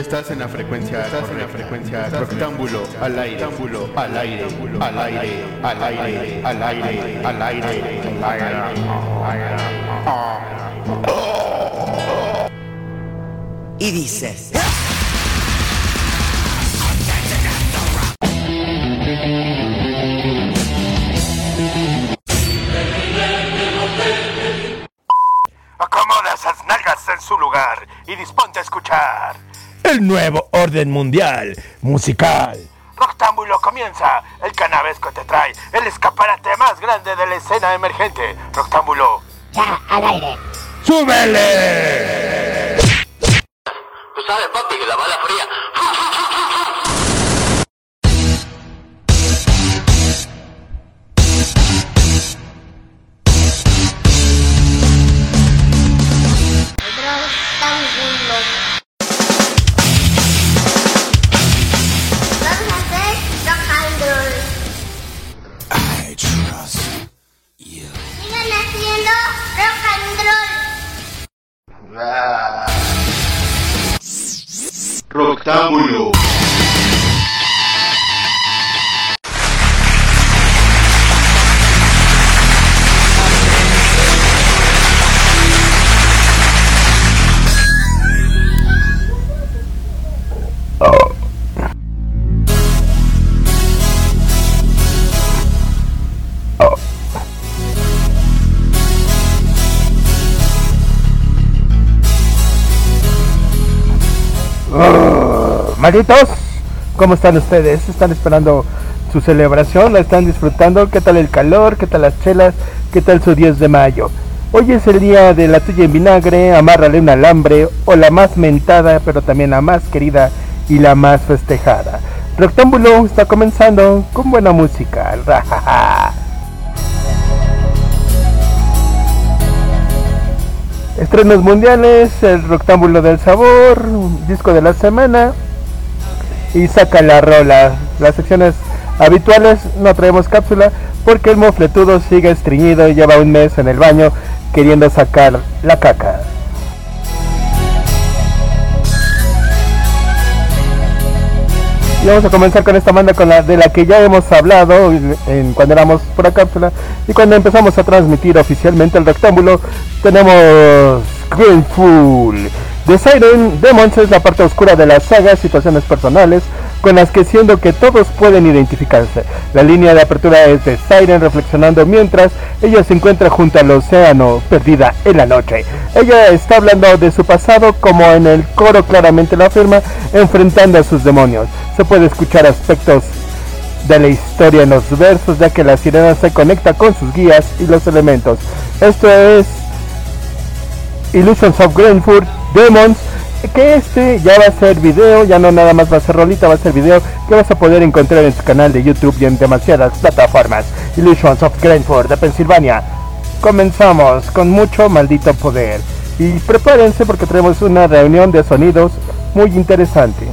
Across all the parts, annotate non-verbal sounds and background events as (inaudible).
Estás en la frecuencia, estás en la frecuencia rectángulo al aire, rectángulo al aire, al aire, al aire, al aire, al aire, al aire. Y dices. Acomoda esas nalgas en su lugar y disponte a escuchar. El nuevo orden mundial musical. Roctámbulo comienza. El canavesco te trae el escaparate más grande de la escena emergente. Roctámbulo. Ya, al aire. ¡Súbele! Tú sabes, papi, que la bala fría. Octábulo. Malditos, ¿cómo están ustedes? ¿Están esperando su celebración? ¿La están disfrutando? ¿Qué tal el calor? ¿Qué tal las chelas? ¿Qué tal su 10 de mayo? Hoy es el día de la tuya en vinagre, amárrale un alambre, o la más mentada, pero también la más querida y la más festejada. Rectángulo está comenzando con buena música. rajaja. (laughs) Estrenos mundiales, el Rectángulo del Sabor, disco de la semana y saca la rola. Las secciones habituales no traemos cápsula porque el mofletudo sigue estreñido y lleva un mes en el baño queriendo sacar la caca. Y vamos a comenzar con esta banda con la de la que ya hemos hablado en, cuando éramos por la cápsula y cuando empezamos a transmitir oficialmente el rectángulo tenemos Greenful. The Siren Demons es la parte oscura de la saga, situaciones personales con las que siendo que todos pueden identificarse. La línea de apertura es de Siren reflexionando mientras ella se encuentra junto al océano, perdida en la noche. Ella está hablando de su pasado como en el coro claramente lo afirma, enfrentando a sus demonios. Se puede escuchar aspectos de la historia en los versos ya que la sirena se conecta con sus guías y los elementos. Esto es Illusions of Greenford Demons que este ya va a ser video, ya no nada más va a ser rolita, va a ser video que vas a poder encontrar en su canal de YouTube y en demasiadas plataformas. Illusions of Greenford de Pensilvania. Comenzamos con mucho maldito poder. Y prepárense porque tenemos una reunión de sonidos muy interesante.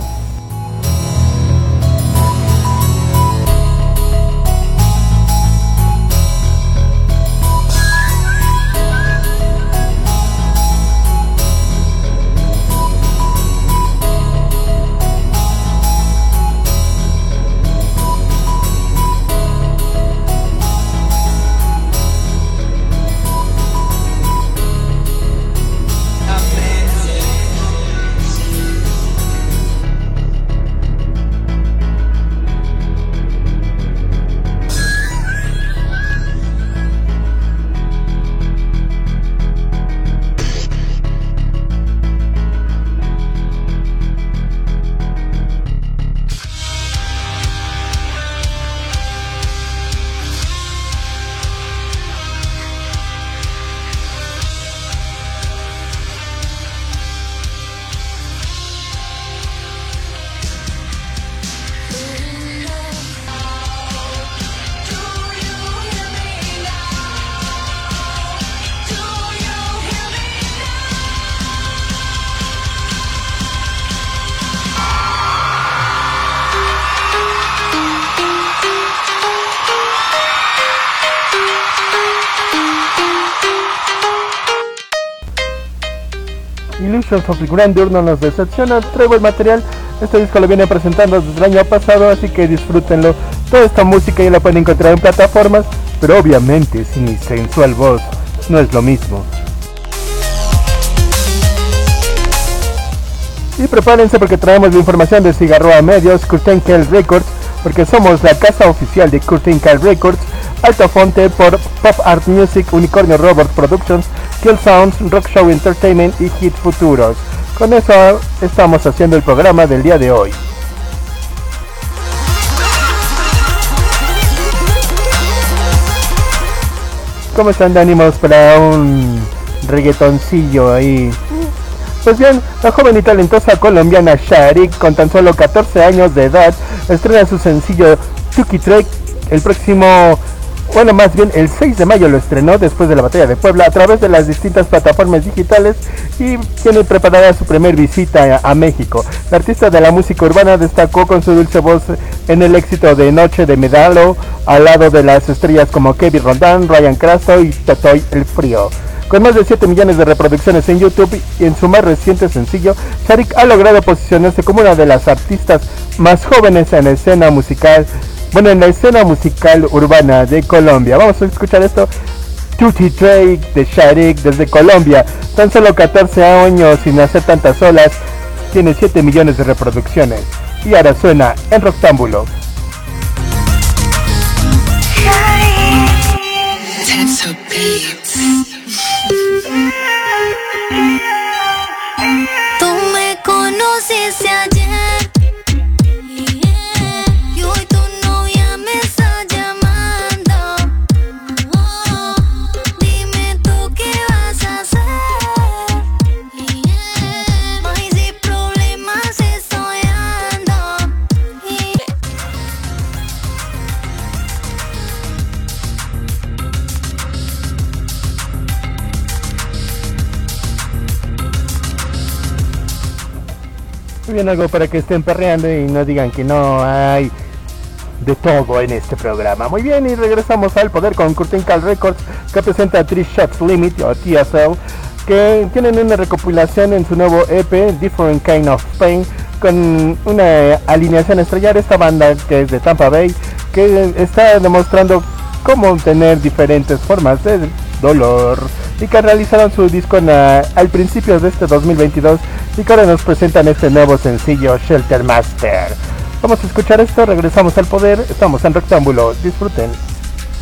Illusions of the Grandeur no nos decepciona, trae buen material. Este disco lo viene presentando desde el año pasado, así que disfrútenlo. Toda esta música ya la pueden encontrar en plataformas, pero obviamente sin mi sensual voz no es lo mismo. Y prepárense porque traemos la información de Cigarroa Medios, Curtain Call Records, porque somos la casa oficial de Curtain Call Records, Altafonte por Pop Art Music, Unicornio Robot Productions, Kill Sounds, Rock Show Entertainment y Hit Futuros. Con eso estamos haciendo el programa del día de hoy. ¿Cómo están de ánimos para un reggaetoncillo ahí? Pues bien, la joven y talentosa colombiana Sharik, con tan solo 14 años de edad, estrena su sencillo Tuki Trek el próximo, bueno, más bien el 6 de mayo lo estrenó después de la batalla de Puebla a través de las distintas plataformas digitales y tiene preparada su primer visita a, México. La artista de la música urbana destacó con su dulce voz en el éxito de Noche de Medalo, al lado de las estrellas como Kevin Rondán, Ryan Crasto y Totoy el Frío. Con más de 7 millones de reproducciones en YouTube y en su más reciente sencillo, Sharik ha logrado posicionarse como una de las artistas más jóvenes en escena musical, bueno, en la escena musical urbana de Colombia. Vamos a escuchar esto. Tutti Drake de Sharik desde Colombia, tan solo 14 años sin hacer tantas olas, tiene 7 millones de reproducciones y ahora suena en Roctámbulo. Bien, algo para que estén perreando y no digan que no hay de todo en este programa. Muy bien, y regresamos al poder con Curtain Call Records que presenta Three Shots Limit o TSL que tienen una recopilación en su nuevo EP Different Kind of Pain con una alineación estrellar esta banda que es de Tampa Bay que está demostrando cómo tener diferentes formas de dolor y que realizaron su disco en, ah, al principio de este 2022 y que ahora nos presentan este nuevo sencillo Shelter Master. Vamos a escuchar esto, regresamos al poder, estamos en rectángulo, disfruten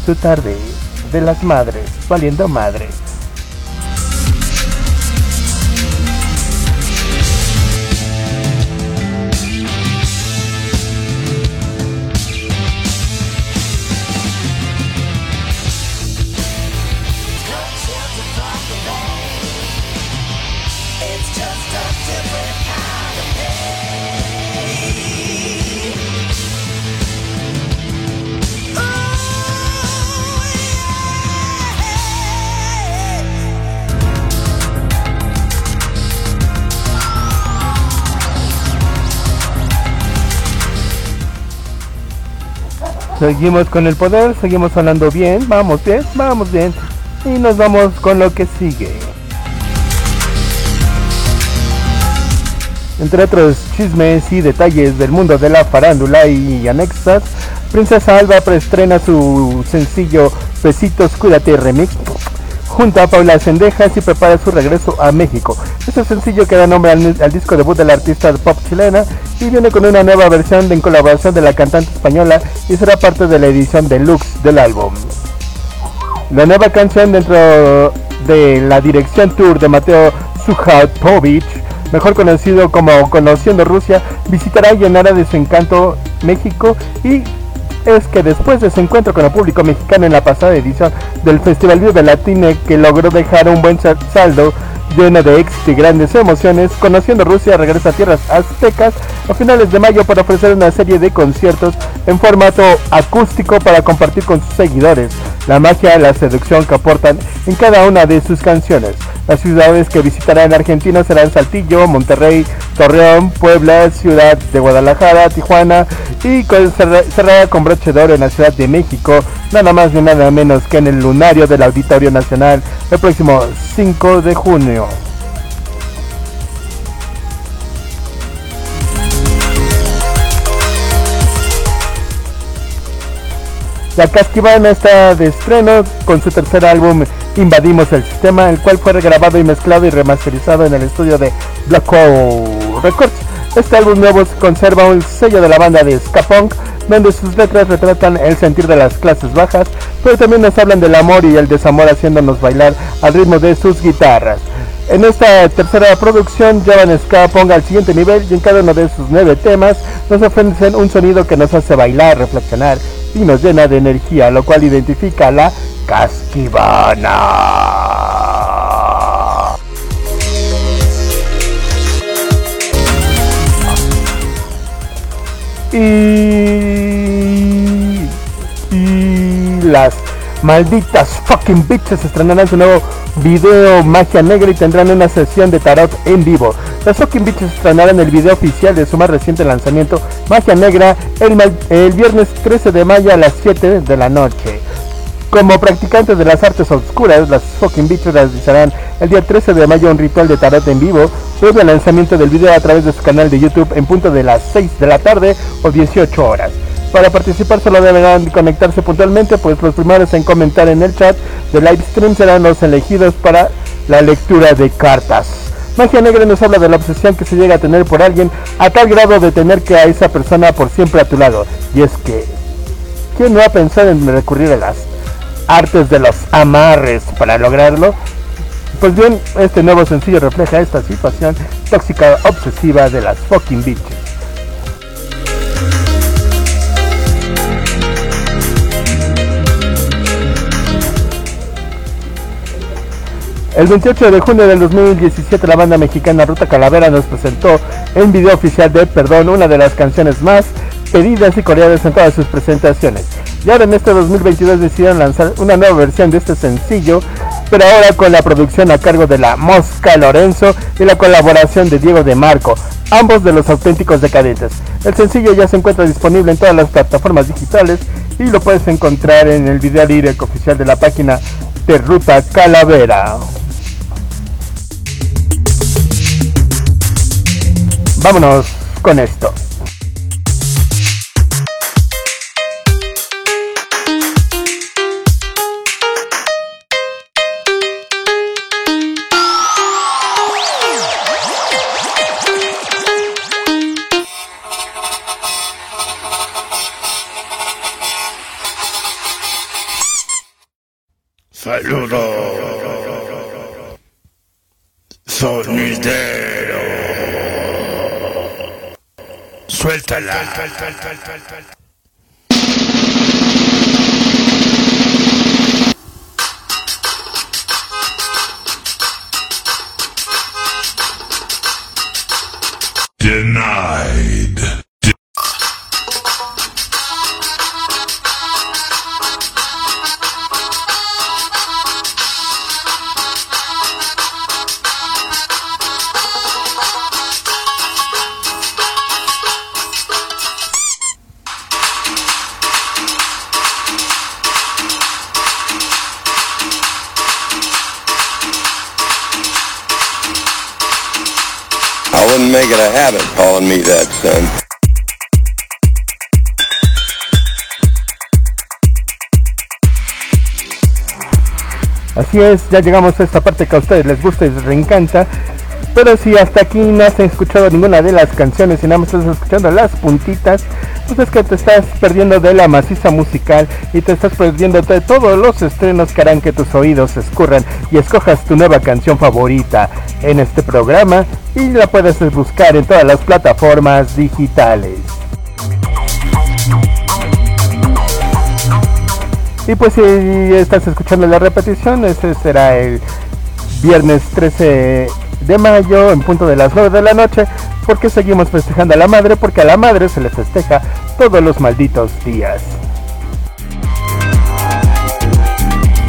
su tarde de las madres, valiendo madre. Seguimos con el poder, seguimos sonando bien, vamos bien, vamos bien. Y nos vamos con lo que sigue. Entre otros chismes y detalles del mundo de la farándula y anexas, Princesa Alba preestrena su sencillo Besitos Cuídate Remix junto a Paula Sendejas y prepara su regreso a México. Este sencillo que da nombre al, al disco debut de la artista pop chilena y viene con una nueva versión de en colaboración de la cantante española y será parte de la edición deluxe del álbum. La nueva canción dentro de la dirección tour de Mateo Sujatovich, mejor conocido como Conociendo Rusia, visitará y llenará de su encanto México y es que después de su encuentro con el público mexicano en la pasada edición del Festival Vive Latine que logró dejar un buen sa- saldo lleno de éxito y grandes emociones, Conociendo Rusia regresa a tierras aztecas a finales de mayo para ofrecer una serie de conciertos en formato acústico para compartir con sus seguidores la magia y la seducción que aportan en cada una de sus canciones. Las ciudades que visitará en Argentina serán Saltillo, Monterrey, Torreón, Puebla, Ciudad de Guadalajara, Tijuana y con- cerra- cerrará con broche de oro en la Ciudad de México, nada más ni nada menos que en el lunario del Auditorio Nacional el próximo 5 de junio. La Casquivana está de estreno con su tercer álbum Invadimos el Sistema, el cual fue regrabado y mezclado y remasterizado en el estudio de Black Hole Records. Este álbum nuevo conserva un sello de la banda de ska punk, donde sus letras retratan el sentir de las clases bajas, pero también nos hablan del amor y el desamor haciéndonos bailar al ritmo de sus guitarras. En esta tercera producción llevan ska punk al siguiente nivel y en cada uno de sus nueve temas nos ofrecen un sonido que nos hace bailar, reflexionar y nos llena de energía, lo cual identifica a la casquivana. Y, las malditas fucking bitches estrenarán su nuevo video Magia Negra y tendrán una sesión de tarot en vivo. Las fucking bitches estrenarán el video oficial de su más reciente lanzamiento Magia Negra el, el viernes 13 de mayo a las 7 de la noche. Como practicantes de las artes oscuras, las fucking bitches realizarán el día 13 de mayo un ritual de tarot en vivo, previo al lanzamiento del video a través de su canal de YouTube en punto de las 6 de la tarde o 18 horas. Para participar solo deberán conectarse puntualmente, pues los primeros en comentar en el chat de live stream serán los elegidos para la lectura de cartas. Magia Negra nos habla de la obsesión que se llega a tener por alguien a tal grado de tener que a esa persona por siempre a tu lado. Y es que, ¿quién no ha pensado en recurrir a las artes de los amarres para lograrlo? Pues bien, este nuevo sencillo refleja esta situación tóxica obsesiva de las fucking bitches. El 28 de junio del 2017 la banda mexicana Ruta Calavera nos presentó en video oficial de Perdón, una de las canciones más pedidas y coreadas en todas sus presentaciones. Y ahora en este 2022 decidieron lanzar una nueva versión de este sencillo, pero ahora con la producción a cargo de la Mosca Lorenzo y la colaboración de Diego de Marco, ambos de los auténticos decadentes. El sencillo ya se encuentra disponible en todas las plataformas digitales y lo puedes encontrar en el video lyric oficial de la página de Ruta Calavera. Vámonos con esto. Saludos. Sonidero. Suéltala. I wouldn't make it a habit calling me that, son. Así es, ya llegamos a esta parte que a ustedes les gusta y les reencanta. Pero si hasta aquí no has escuchado ninguna de las canciones y nada más estás escuchando las puntitas, pues es que te estás perdiendo de la maciza musical y te estás perdiendo de todos los estrenos que harán que tus oídos escurran y escojas tu nueva canción favorita en este programa y la puedes buscar en todas las plataformas digitales. Y pues si estás escuchando la repetición, ese será el viernes 13 de mayo en punto de las 9 de la noche, porque seguimos festejando a la madre, porque a la madre se le festeja todos los malditos días.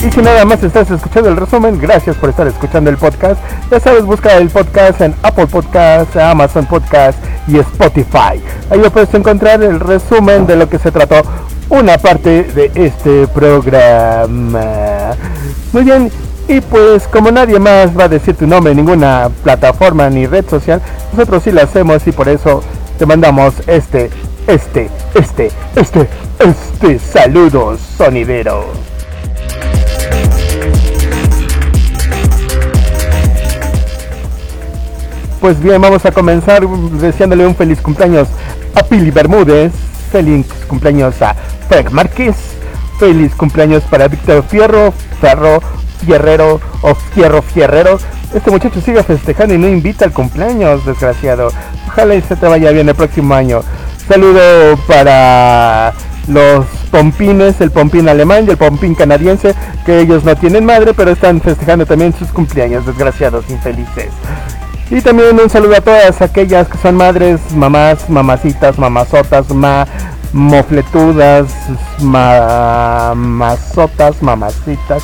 Y si nada más estás escuchando el resumen, gracias por estar escuchando el podcast. Ya sabes, busca el podcast en Apple Podcast, Amazon Podcast y Spotify. Ahí puedes encontrar el resumen de lo que se trató una parte de este programa. Muy bien, y pues como nadie más va a decir tu nombre en ninguna plataforma ni red social, nosotros sí lo hacemos y por eso te mandamos este, este, este, este este saludo sonidero. Pues bien, vamos a comenzar deseándole un feliz cumpleaños a Pili Bermúdez, feliz cumpleaños a Frank Márquez, feliz cumpleaños para Víctor Fierro, Ferro, Fierrero o Fierro Fierrero. Este muchacho sigue festejando y no invita al cumpleaños, desgraciado. Ojalá y se te vaya bien el próximo año. Saludo para los pompines, el pompín alemán y el pompín canadiense, que ellos no tienen madre, pero están festejando también sus cumpleaños, desgraciados, infelices. Y también un saludo a todas aquellas que son madres, mamás, mamacitas, mamazotas, ma, mofletudas, mamazotas, mamacitas,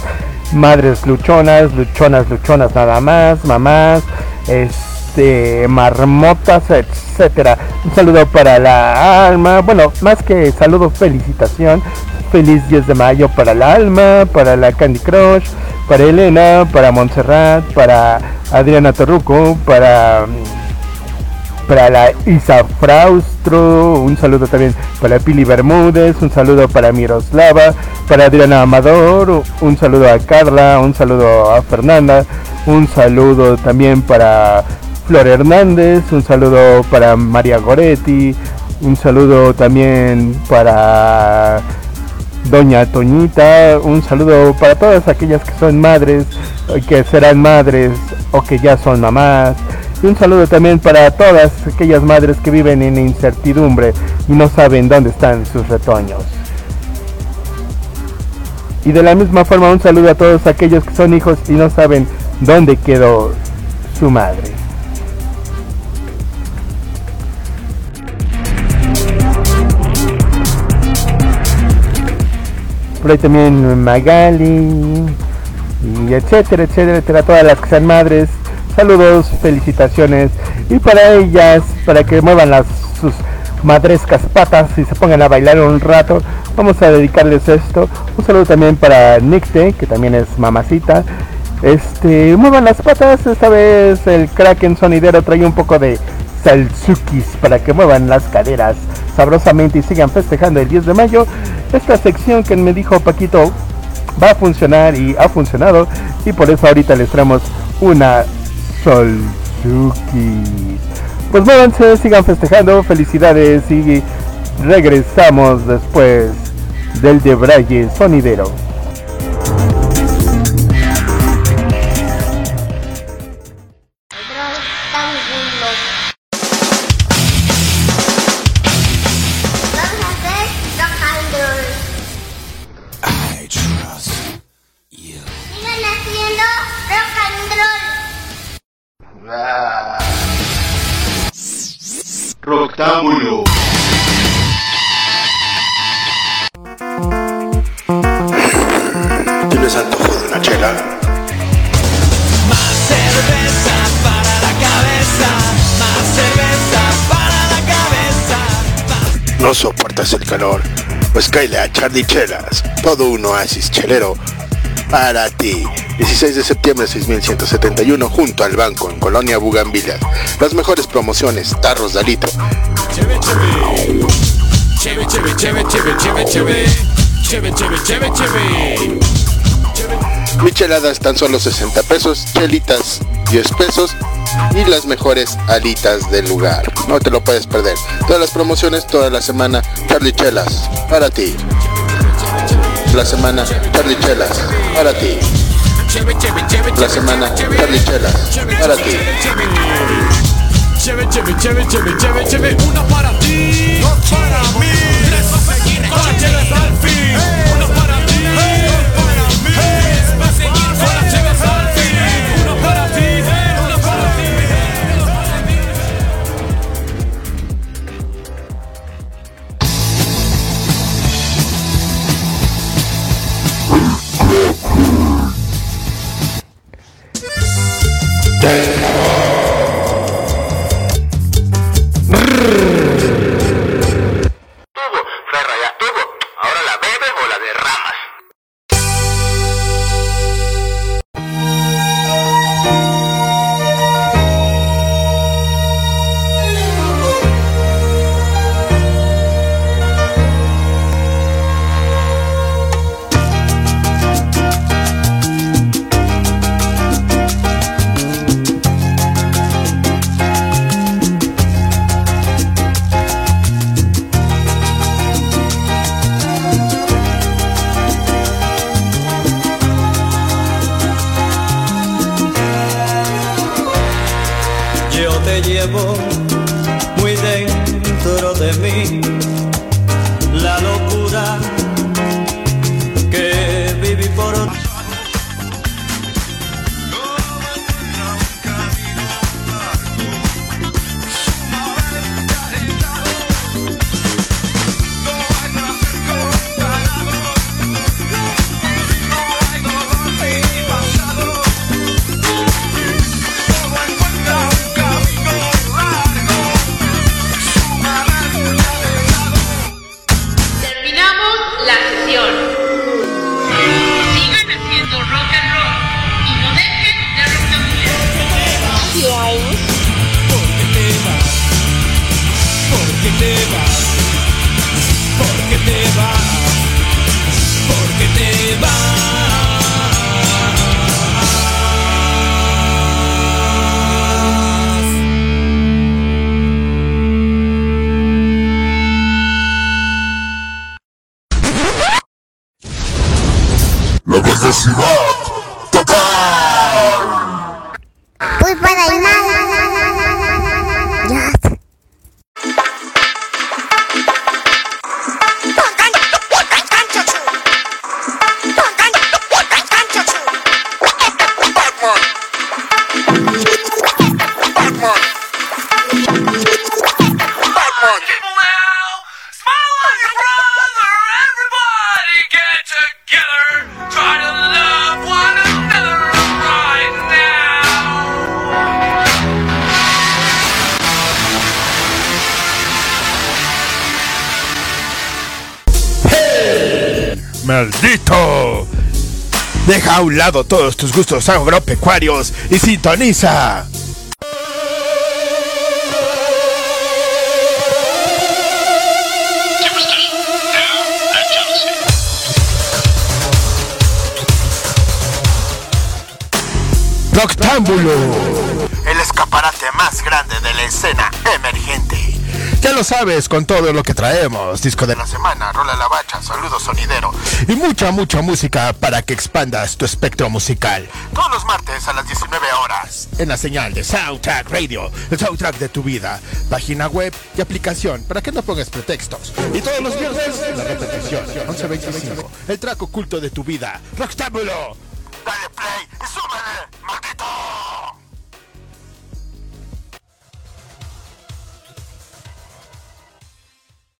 madres luchonas, luchonas, luchonas nada más, mamás, este, marmotas, etcétera. Un saludo para la alma, bueno, más que saludo, felicitación. Feliz 10 de mayo para la alma, para la Candy Crush, para Elena, para Montserrat, para Adriana Torruco, para para la Isa Fraustro, un saludo también para Pili Bermúdez, un saludo para Miroslava, para Adriana Amador, un saludo a Carla, un saludo a Fernanda, un saludo también para Flor Hernández, un saludo para María Goretti, un saludo también para Doña Toñita, un saludo para todas aquellas que son madres, que serán madres o que ya son mamás. Y un saludo también para todas aquellas madres que viven en incertidumbre y no saben dónde están sus retoños. Y de la misma forma un saludo a todos aquellos que son hijos y no saben dónde quedó su madre. Por ahí también Magali y etcétera, etcétera, etcétera, todas las que sean madres. Saludos, felicitaciones y para ellas, para que muevan las sus madrescas patas y se pongan a bailar un rato, vamos a dedicarles esto. Un saludo también para Nixte, que también es mamacita. Este, muevan las patas, esta vez el Kraken sonidero trae un poco de salsukis para que muevan las caderas sabrosamente y sigan festejando el 10 de mayo. Esta sección que me dijo Paquito va a funcionar y ha funcionado y por eso ahorita les traemos una salsuki. Pues muévanse, sigan festejando, felicidades y regresamos después del de sonidero. ¿Tienes antojo de una chela? Más cerveza para la cabeza, más cerveza para la cabeza. ¿No soportas el calor? Pues cáile a Charlie Chelas, todo un oasis chelero para ti. 16 de septiembre 6171 junto al banco en Colonia Bugambilias. Las mejores promociones, tarros de litro. Micheladas tan solo 60 pesos, chelitas 10 pesos y las mejores alitas del lugar. No te lo puedes perder. Todas las promociones toda la semana, Charlie Chelas, para ti. La semana, Charlie Chelas, para ti. La semana, Charlie Chelas, para ti. Cheve, cheve, cheve, cheve, cheve, cheve, una para ti, dos para mí, tres para seguir, cheve hasta el fin, llevo un lado todos tus gustos agropecuarios y sintoniza. Proctámbulo. El escaparate más grande de la escena emergente. Ya lo sabes con todo lo que traemos. Disco de la semana, rola la bacha, saludo sonidero. Y mucha, mucha música para que expandas tu espectro musical. Todos los martes a las 19 horas. En la señal de Soundtrack Radio. El soundtrack de tu vida. Página web y aplicación para que no pongas pretextos. Y todos los viernes la repetición. 11.25. El track oculto de tu vida. Rockstábulo.